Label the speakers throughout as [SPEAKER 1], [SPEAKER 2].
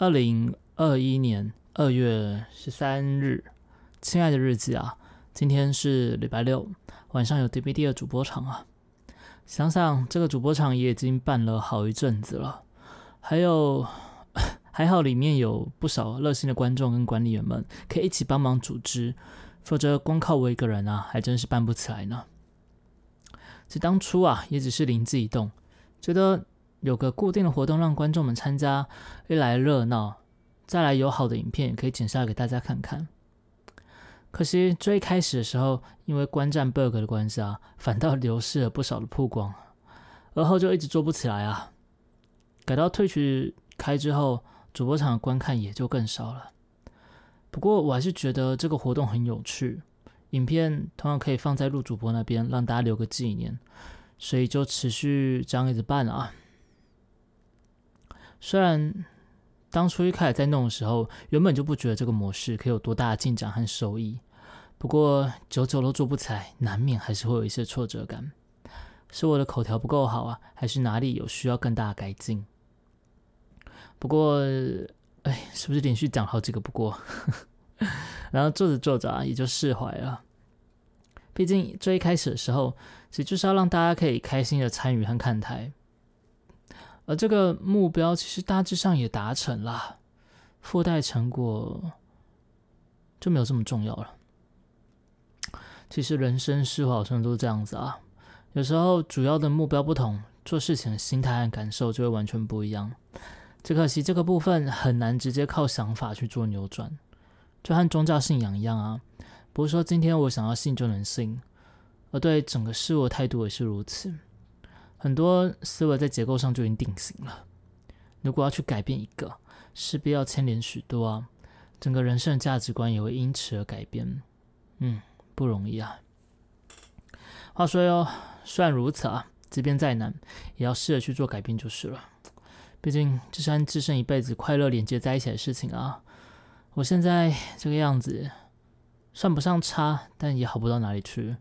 [SPEAKER 1] 二零二一年二月十三日，亲爱的日记啊，今天是礼拜六晚上有 DVD 的主播场啊。想想这个主播场也已经办了好一阵子了，还有还好里面有不少热心的观众跟管理员们可以一起帮忙组织，否则光靠我一个人啊，还真是办不起来呢。其实当初啊，也只是灵机一动，觉得。有个固定的活动让观众们参加，一来热闹，再来有好的影片可以剪下来给大家看看。可惜最开始的时候，因为观战 bug 的关系啊，反倒流失了不少的曝光，而后就一直做不起来啊。改到退去开之后，主播场的观看也就更少了。不过我还是觉得这个活动很有趣，影片同样可以放在录主播那边，让大家留个纪念，所以就持续这样一直办啊。虽然当初一开始在弄的时候，原本就不觉得这个模式可以有多大的进展和收益，不过久久都做不起来，难免还是会有一些挫折感。是我的口条不够好啊，还是哪里有需要更大的改进？不过，哎，是不是连续讲好几个不过？然后做着做着啊，也就释怀了。毕竟最一开始的时候，其实就是要让大家可以开心的参与和看台。而这个目标其实大致上也达成了，附带成果就没有这么重要了。其实人生是否好像都是这样子啊？有时候主要的目标不同，做事情的心态和感受就会完全不一样。只可惜这个部分很难直接靠想法去做扭转，就和宗教信仰一样啊。不是说今天我想要信就能信，而对整个事物的态度也是如此。很多思维在结构上就已经定型了，如果要去改变一个，势必要牵连许多啊，整个人生的价值观也会因此而改变，嗯，不容易啊。话说哟，虽然如此啊，即便再难，也要试着去做改变就是了。毕竟这是和自身一辈子快乐连接在一起的事情啊。我现在这个样子，算不上差，但也好不到哪里去。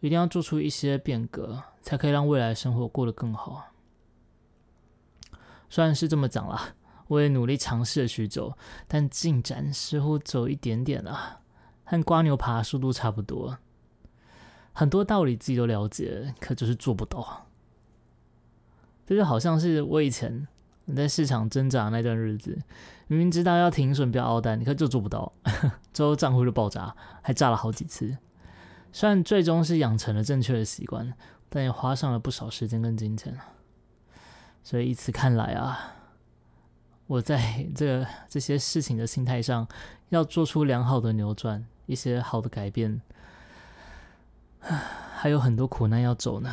[SPEAKER 1] 一定要做出一些变革，才可以让未来生活过得更好。虽然是这么讲啦，我也努力尝试了许久，但进展似乎走一点点啊，和瓜牛爬速度差不多。很多道理自己都了解，可就是做不到。这就好像是我以前在市场挣扎那段日子，明明知道要停损不要熬单，你看就做不到，最后账户就爆炸，还炸了好几次。虽然最终是养成了正确的习惯，但也花上了不少时间跟金钱所以以此看来啊，我在这个这些事情的心态上，要做出良好的扭转，一些好的改变，还有很多苦难要走呢。